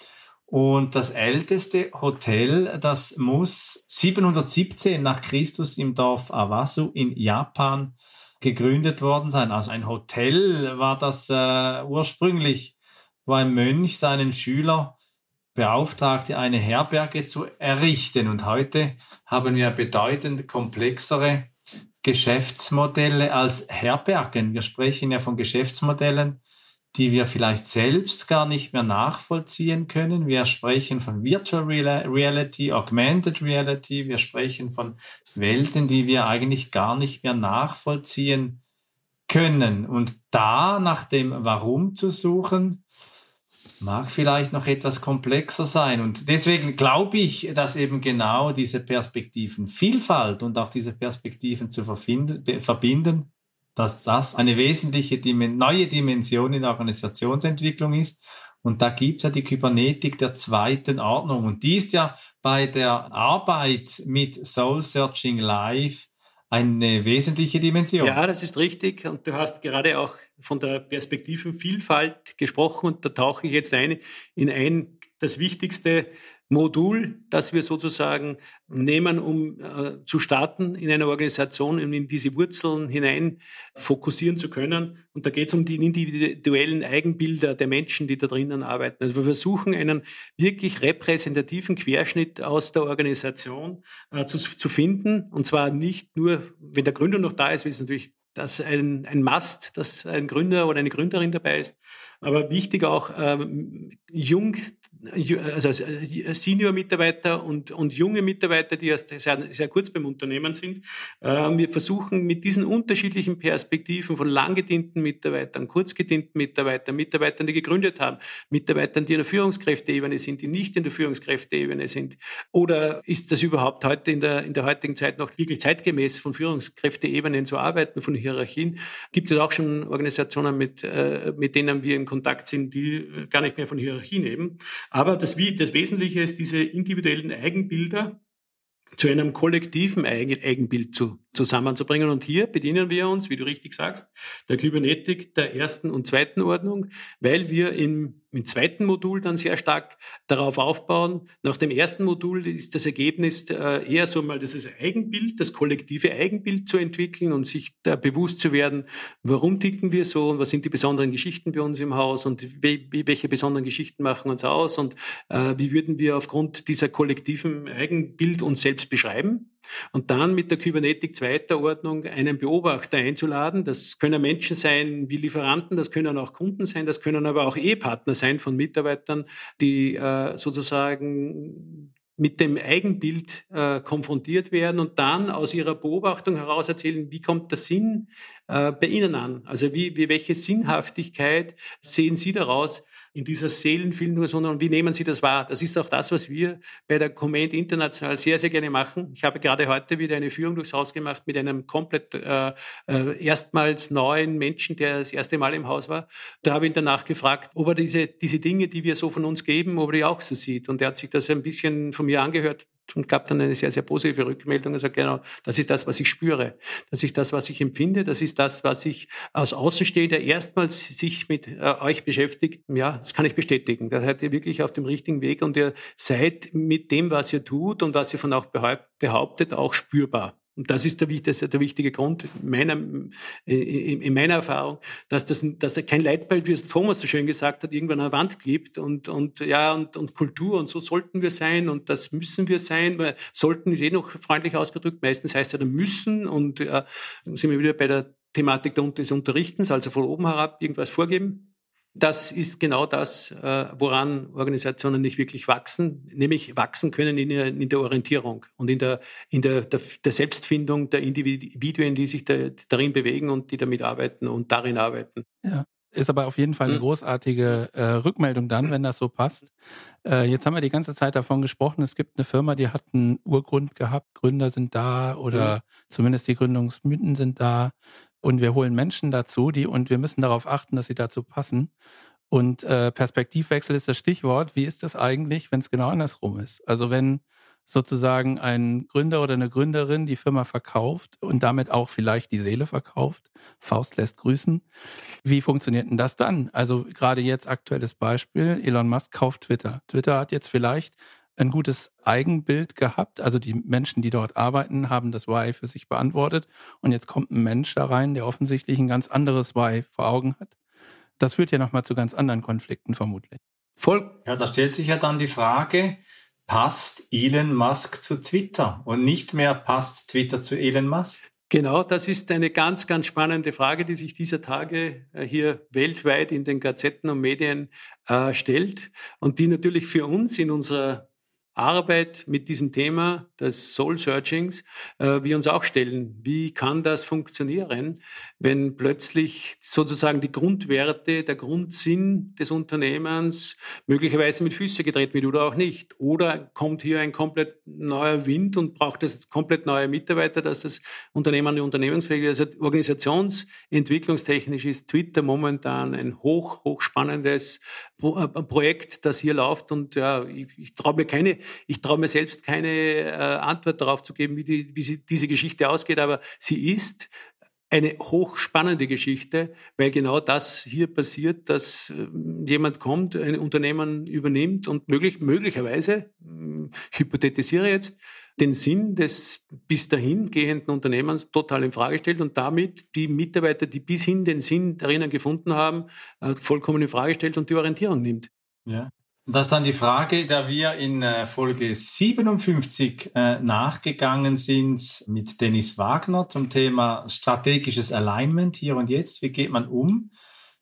Und das älteste Hotel, das muss 717 nach Christus im Dorf Awasu in Japan gegründet worden sein. Also ein Hotel war das äh, ursprünglich, wo ein Mönch seinen Schüler beauftragte, eine Herberge zu errichten. Und heute haben wir bedeutend komplexere Geschäftsmodelle als Herbergen. Wir sprechen ja von Geschäftsmodellen, die wir vielleicht selbst gar nicht mehr nachvollziehen können. Wir sprechen von Virtual Reality, Augmented Reality, wir sprechen von Welten, die wir eigentlich gar nicht mehr nachvollziehen können. Und da nach dem Warum zu suchen, mag vielleicht noch etwas komplexer sein. Und deswegen glaube ich, dass eben genau diese Perspektivenvielfalt und auch diese Perspektiven zu verbinden, dass das eine wesentliche neue Dimension in der Organisationsentwicklung ist. Und da gibt es ja die Kybernetik der zweiten Ordnung. Und die ist ja bei der Arbeit mit Soul Searching Live eine wesentliche Dimension. Ja, das ist richtig. Und du hast gerade auch von der Perspektivenvielfalt gesprochen. Und da tauche ich jetzt ein in ein, das Wichtigste Modul, das wir sozusagen nehmen, um äh, zu starten in einer Organisation, um in diese Wurzeln hinein fokussieren zu können. Und da geht es um die individuellen Eigenbilder der Menschen, die da drinnen arbeiten. Also wir versuchen einen wirklich repräsentativen Querschnitt aus der Organisation äh, zu, zu finden. Und zwar nicht nur, wenn der Gründer noch da ist, es natürlich dass ein, ein Must, dass ein Gründer oder eine Gründerin dabei ist. Aber wichtig auch, ähm, jung also äh, Senior-Mitarbeiter und, und junge Mitarbeiter, die erst sehr, sehr kurz beim Unternehmen sind. Ähm, wir versuchen mit diesen unterschiedlichen Perspektiven von langgedienten Mitarbeitern, kurzgedienten Mitarbeitern, Mitarbeitern, die gegründet haben, Mitarbeitern, die in der Führungskräfteebene sind, die nicht in der Führungskräfteebene sind. Oder ist das überhaupt heute in der, in der heutigen Zeit noch wirklich zeitgemäß, von Führungskräfteebenen zu arbeiten, von Hierarchien? Gibt es auch schon Organisationen, mit, äh, mit denen wir in Kontakt sind, die gar nicht mehr von Hierarchien eben. Aber das, das Wesentliche ist diese individuellen Eigenbilder zu einem kollektiven Eigenbild zu, zusammenzubringen. Und hier bedienen wir uns, wie du richtig sagst, der Kybernetik der ersten und zweiten Ordnung, weil wir im im zweiten Modul dann sehr stark darauf aufbauen. Nach dem ersten Modul ist das Ergebnis äh, eher so mal das Eigenbild, das kollektive Eigenbild zu entwickeln und sich da bewusst zu werden, warum ticken wir so und was sind die besonderen Geschichten bei uns im Haus und welche besonderen Geschichten machen uns aus und äh, wie würden wir aufgrund dieser kollektiven Eigenbild uns selbst beschreiben. Und dann mit der Kybernetik zweiter Ordnung einen Beobachter einzuladen. Das können Menschen sein wie Lieferanten, das können auch Kunden sein, das können aber auch Ehepartner sein von Mitarbeitern, die äh, sozusagen mit dem Eigenbild äh, konfrontiert werden und dann aus ihrer Beobachtung heraus erzählen, wie kommt der Sinn äh, bei Ihnen an? Also wie, wie welche Sinnhaftigkeit sehen Sie daraus, in dieser Seelenfilmung, sondern wie nehmen Sie das wahr? Das ist auch das, was wir bei der Comment International sehr, sehr gerne machen. Ich habe gerade heute wieder eine Führung durchs Haus gemacht mit einem komplett äh, äh, erstmals neuen Menschen, der das erste Mal im Haus war. Da habe ich ihn danach gefragt, ob er diese, diese Dinge, die wir so von uns geben, ob er die auch so sieht. Und er hat sich das ein bisschen von mir angehört und gab dann eine sehr, sehr positive Rückmeldung und sagt, genau, das ist das, was ich spüre. Das ist das, was ich empfinde. Das ist das, was ich als Außenstehender erstmals sich mit äh, euch beschäftigt. Ja, das kann ich bestätigen. Da seid ihr wirklich auf dem richtigen Weg und ihr seid mit dem, was ihr tut und was ihr von auch behauptet, auch spürbar. Und das ist der, das ist der wichtige Grund meiner, in meiner Erfahrung, dass das dass kein Leitbild, wie es Thomas so schön gesagt hat, irgendwann an der Wand klebt und, und, ja, und, und Kultur und so sollten wir sein und das müssen wir sein, weil sollten ist eh noch freundlich ausgedrückt, meistens heißt ja dann müssen und ja, sind wir wieder bei der Thematik des Unterrichtens, also von oben herab irgendwas vorgeben das ist genau das, äh, woran Organisationen nicht wirklich wachsen, nämlich wachsen können in der, in der Orientierung und in der, in der, der, Selbstfindung der Individuen, die sich da, darin bewegen und die damit arbeiten und darin arbeiten. Ja. Ist aber auf jeden Fall eine hm. großartige äh, Rückmeldung dann, wenn das so passt. Äh, jetzt haben wir die ganze Zeit davon gesprochen, es gibt eine Firma, die hat einen Urgrund gehabt, Gründer sind da oder mhm. zumindest die Gründungsmythen sind da. Und wir holen Menschen dazu, die und wir müssen darauf achten, dass sie dazu passen. Und äh, Perspektivwechsel ist das Stichwort. Wie ist das eigentlich, wenn es genau andersrum ist? Also wenn sozusagen ein Gründer oder eine Gründerin die Firma verkauft und damit auch vielleicht die Seele verkauft, Faust lässt grüßen. Wie funktioniert denn das dann? Also gerade jetzt aktuelles Beispiel, Elon Musk kauft Twitter. Twitter hat jetzt vielleicht ein gutes Eigenbild gehabt. Also die Menschen, die dort arbeiten, haben das Why für sich beantwortet. Und jetzt kommt ein Mensch da rein, der offensichtlich ein ganz anderes Why vor Augen hat. Das führt ja nochmal zu ganz anderen Konflikten vermutlich. Voll. Ja, da stellt sich ja dann die Frage, passt Elon Musk zu Twitter und nicht mehr passt Twitter zu Elon Musk? Genau, das ist eine ganz, ganz spannende Frage, die sich dieser Tage äh, hier weltweit in den Gazetten und Medien äh, stellt und die natürlich für uns in unserer Arbeit mit diesem Thema des Soul Searchings äh, wir uns auch stellen. Wie kann das funktionieren, wenn plötzlich sozusagen die Grundwerte, der Grundsinn des Unternehmens möglicherweise mit Füße getreten wird oder auch nicht? Oder kommt hier ein komplett neuer Wind und braucht es komplett neue Mitarbeiter, dass das Unternehmen unternehmensfähig ist? Also organisationsentwicklungstechnisch ist Twitter momentan ein hoch, hochspannendes äh, Projekt, das hier läuft und ja, ich, ich traue mir keine ich traue mir selbst keine äh, Antwort darauf zu geben, wie, die, wie sie, diese Geschichte ausgeht, aber sie ist eine hochspannende Geschichte, weil genau das hier passiert, dass äh, jemand kommt, ein Unternehmen übernimmt und möglich, möglicherweise, äh, hypothetisiere jetzt, den Sinn des bis dahin gehenden Unternehmens total in Frage stellt und damit die Mitarbeiter, die bis hin den Sinn darin gefunden haben, äh, vollkommen in Frage stellt und die Orientierung nimmt. Ja. Das ist dann die Frage, der wir in äh, Folge 57 äh, nachgegangen sind mit Dennis Wagner zum Thema strategisches Alignment hier und jetzt. Wie geht man um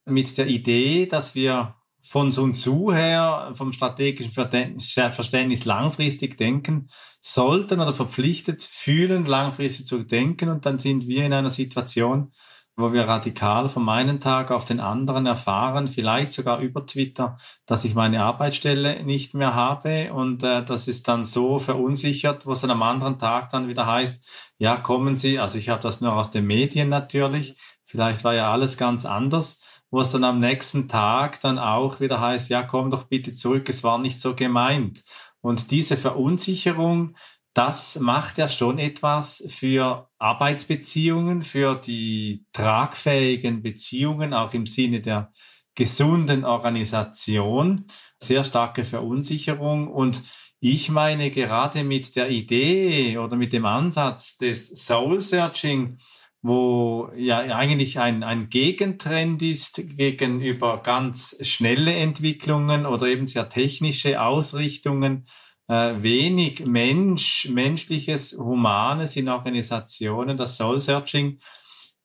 mit der Idee, dass wir von Sun Tzu her, vom strategischen Verständnis langfristig denken sollten oder verpflichtet fühlen, langfristig zu denken. Und dann sind wir in einer Situation, wo wir radikal vom einen Tag auf den anderen erfahren, vielleicht sogar über Twitter, dass ich meine Arbeitsstelle nicht mehr habe und äh, das ist dann so verunsichert, wo es dann am anderen Tag dann wieder heißt, ja, kommen Sie, also ich habe das nur aus den Medien natürlich, vielleicht war ja alles ganz anders, wo es dann am nächsten Tag dann auch wieder heißt, ja, komm doch bitte zurück, es war nicht so gemeint. Und diese Verunsicherung, das macht ja schon etwas für Arbeitsbeziehungen, für die tragfähigen Beziehungen, auch im Sinne der gesunden Organisation. Sehr starke Verunsicherung und ich meine, gerade mit der Idee oder mit dem Ansatz des Soul Searching, wo ja eigentlich ein, ein Gegentrend ist gegenüber ganz schnelle Entwicklungen oder eben sehr technische Ausrichtungen, äh, wenig Mensch, menschliches, Humanes in Organisationen, das Soul Searching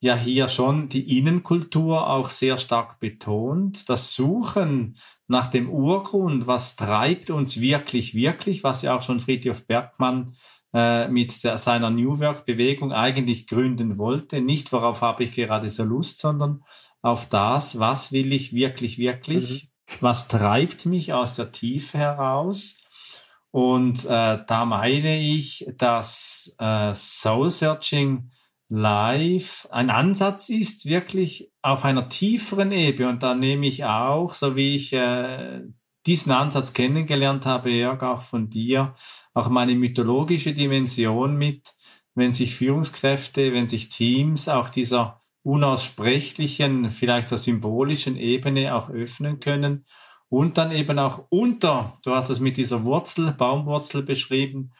ja hier schon die Innenkultur auch sehr stark betont. Das Suchen nach dem Urgrund, was treibt uns wirklich, wirklich, was ja auch schon Friedhof Bergmann äh, mit der, seiner New Work-Bewegung eigentlich gründen wollte. Nicht, worauf habe ich gerade so Lust, sondern auf das, was will ich wirklich, wirklich, mhm. was treibt mich aus der Tiefe heraus und äh, da meine ich, dass äh, Soul Searching Live ein Ansatz ist, wirklich auf einer tieferen Ebene. Und da nehme ich auch, so wie ich äh, diesen Ansatz kennengelernt habe, Jörg, auch von dir, auch meine mythologische Dimension mit, wenn sich Führungskräfte, wenn sich Teams auch dieser unaussprechlichen, vielleicht der symbolischen Ebene auch öffnen können und dann eben auch unter, du hast es mit dieser Wurzel, Baumwurzel beschrieben,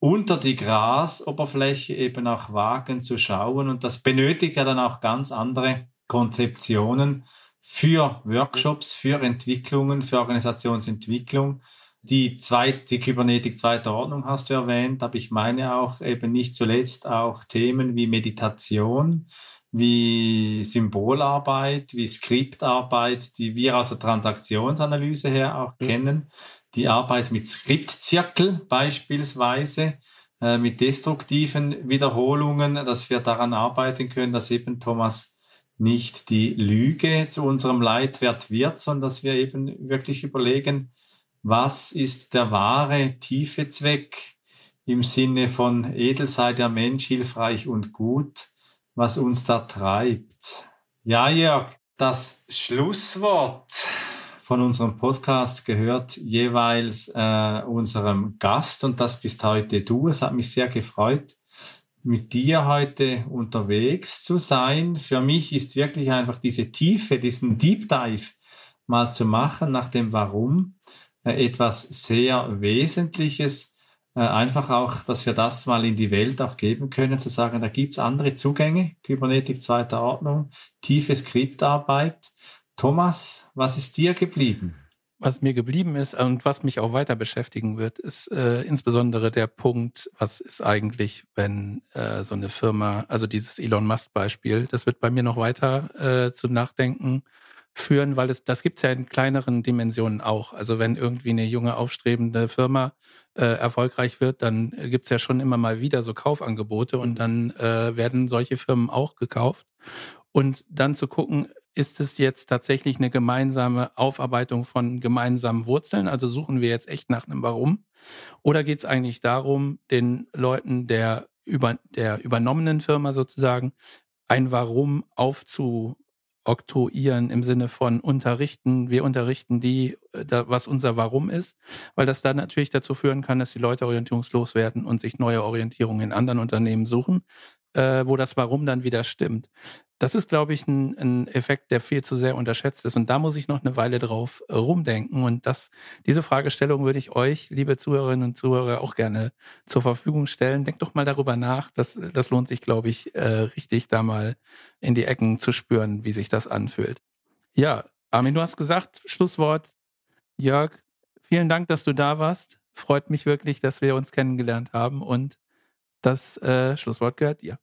unter die Grasoberfläche eben auch wagen zu schauen. Und das benötigt ja dann auch ganz andere Konzeptionen für Workshops, für Entwicklungen, für Organisationsentwicklung. Die zweite, die Kybernetik zweiter Ordnung hast du erwähnt, aber ich meine auch eben nicht zuletzt auch Themen wie Meditation, wie Symbolarbeit, wie Skriptarbeit, die wir aus der Transaktionsanalyse her auch mhm. kennen. Die Arbeit mit Skriptzirkel beispielsweise, äh, mit destruktiven Wiederholungen, dass wir daran arbeiten können, dass eben Thomas nicht die Lüge zu unserem Leitwert wird, sondern dass wir eben wirklich überlegen, was ist der wahre, tiefe Zweck im Sinne von edel sei der Mensch hilfreich und gut was uns da treibt. Ja, Jörg, das Schlusswort von unserem Podcast gehört jeweils äh, unserem Gast und das bist heute du. Es hat mich sehr gefreut, mit dir heute unterwegs zu sein. Für mich ist wirklich einfach diese Tiefe, diesen Deep Dive mal zu machen nach dem Warum äh, etwas sehr Wesentliches einfach auch, dass wir das mal in die Welt auch geben können, zu sagen, da gibt's andere Zugänge, Kybernetik zweiter Ordnung, tiefe Skriptarbeit. Thomas, was ist dir geblieben? was mir geblieben ist und was mich auch weiter beschäftigen wird, ist äh, insbesondere der Punkt, was ist eigentlich, wenn äh, so eine Firma, also dieses Elon Musk-Beispiel, das wird bei mir noch weiter äh, zum Nachdenken führen, weil es, das gibt's ja in kleineren Dimensionen auch. Also wenn irgendwie eine junge, aufstrebende Firma äh, erfolgreich wird, dann gibt's ja schon immer mal wieder so Kaufangebote und dann äh, werden solche Firmen auch gekauft. Und dann zu gucken, ist es jetzt tatsächlich eine gemeinsame Aufarbeitung von gemeinsamen Wurzeln? Also suchen wir jetzt echt nach einem Warum? Oder geht es eigentlich darum, den Leuten der, über, der übernommenen Firma sozusagen ein Warum aufzuoktroyieren im Sinne von unterrichten, wir unterrichten die, äh, was unser Warum ist, weil das dann natürlich dazu führen kann, dass die Leute orientierungslos werden und sich neue Orientierungen in anderen Unternehmen suchen, äh, wo das Warum dann wieder stimmt. Das ist, glaube ich, ein, ein, Effekt, der viel zu sehr unterschätzt ist. Und da muss ich noch eine Weile drauf äh, rumdenken. Und das, diese Fragestellung würde ich euch, liebe Zuhörerinnen und Zuhörer, auch gerne zur Verfügung stellen. Denkt doch mal darüber nach. Das, das lohnt sich, glaube ich, äh, richtig, da mal in die Ecken zu spüren, wie sich das anfühlt. Ja, Armin, du hast gesagt, Schlusswort. Jörg, vielen Dank, dass du da warst. Freut mich wirklich, dass wir uns kennengelernt haben. Und das äh, Schlusswort gehört dir.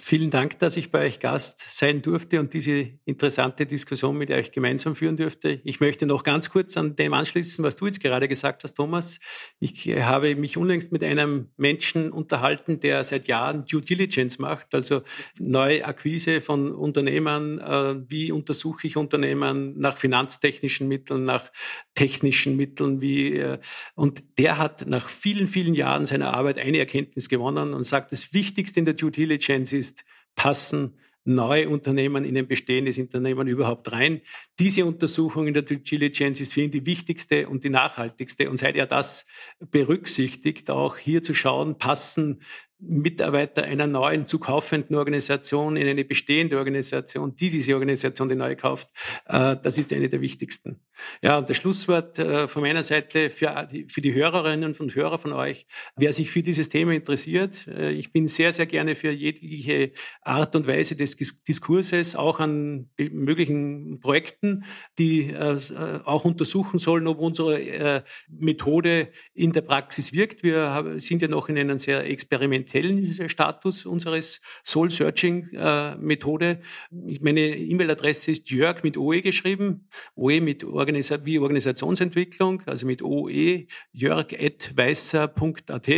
Vielen Dank, dass ich bei euch Gast sein durfte und diese interessante Diskussion mit euch gemeinsam führen durfte. Ich möchte noch ganz kurz an dem anschließen, was du jetzt gerade gesagt hast, Thomas. Ich habe mich unlängst mit einem Menschen unterhalten, der seit Jahren Due Diligence macht, also Neuakquise von Unternehmern. Äh, wie untersuche ich Unternehmen nach finanztechnischen Mitteln, nach technischen Mitteln? Wie, äh, und der hat nach vielen, vielen Jahren seiner Arbeit eine Erkenntnis gewonnen und sagt, das Wichtigste in der Due Diligence ist, ist, passen neue Unternehmen in ein bestehendes Unternehmen überhaupt rein. Diese Untersuchung in der Due Diligence ist für ihn die wichtigste und die nachhaltigste. Und seit er das berücksichtigt, auch hier zu schauen, passen Mitarbeiter einer neuen zu kaufenden Organisation in eine bestehende Organisation, die diese Organisation die neu kauft, äh, das ist eine der wichtigsten. Ja, und das Schlusswort äh, von meiner Seite für die, für die Hörerinnen und Hörer von euch, wer sich für dieses Thema interessiert, äh, ich bin sehr, sehr gerne für jegliche Art und Weise des Diskurses, auch an möglichen Projekten, die auch untersuchen sollen, ob unsere Methode in der Praxis wirkt. Wir sind ja noch in einem sehr experimentellen experimentellen Status unseres Soul-Searching-Methode. Meine E-Mail-Adresse ist Jörg mit OE geschrieben, OE mit Organisa wie Organisationsentwicklung, also mit OE, jörg.weißer.at.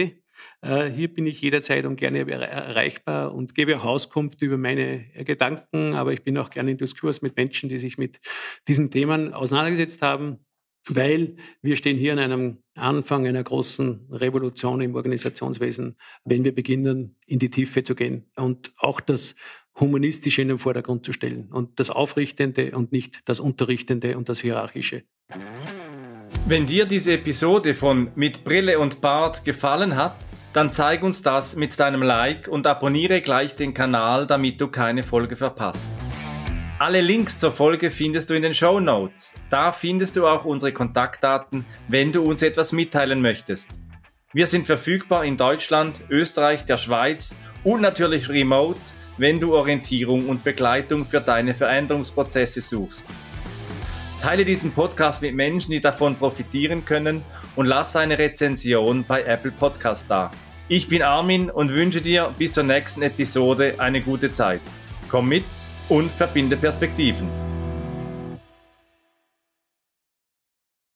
Äh, hier bin ich jederzeit und gerne erreichbar und gebe auch Auskunft über meine Gedanken, aber ich bin auch gerne in Diskurs mit Menschen, die sich mit diesen Themen auseinandergesetzt haben weil wir stehen hier an einem Anfang einer großen Revolution im Organisationswesen, wenn wir beginnen, in die Tiefe zu gehen und auch das Humanistische in den Vordergrund zu stellen und das Aufrichtende und nicht das Unterrichtende und das Hierarchische. Wenn dir diese Episode von Mit Brille und Bart gefallen hat, dann zeig uns das mit deinem Like und abonniere gleich den Kanal, damit du keine Folge verpasst. Alle Links zur Folge findest du in den Show Notes. Da findest du auch unsere Kontaktdaten, wenn du uns etwas mitteilen möchtest. Wir sind verfügbar in Deutschland, Österreich, der Schweiz und natürlich remote, wenn du Orientierung und Begleitung für deine Veränderungsprozesse suchst. Teile diesen Podcast mit Menschen, die davon profitieren können und lass eine Rezension bei Apple Podcast da. Ich bin Armin und wünsche dir bis zur nächsten Episode eine gute Zeit. Komm mit und verbinde Perspektiven.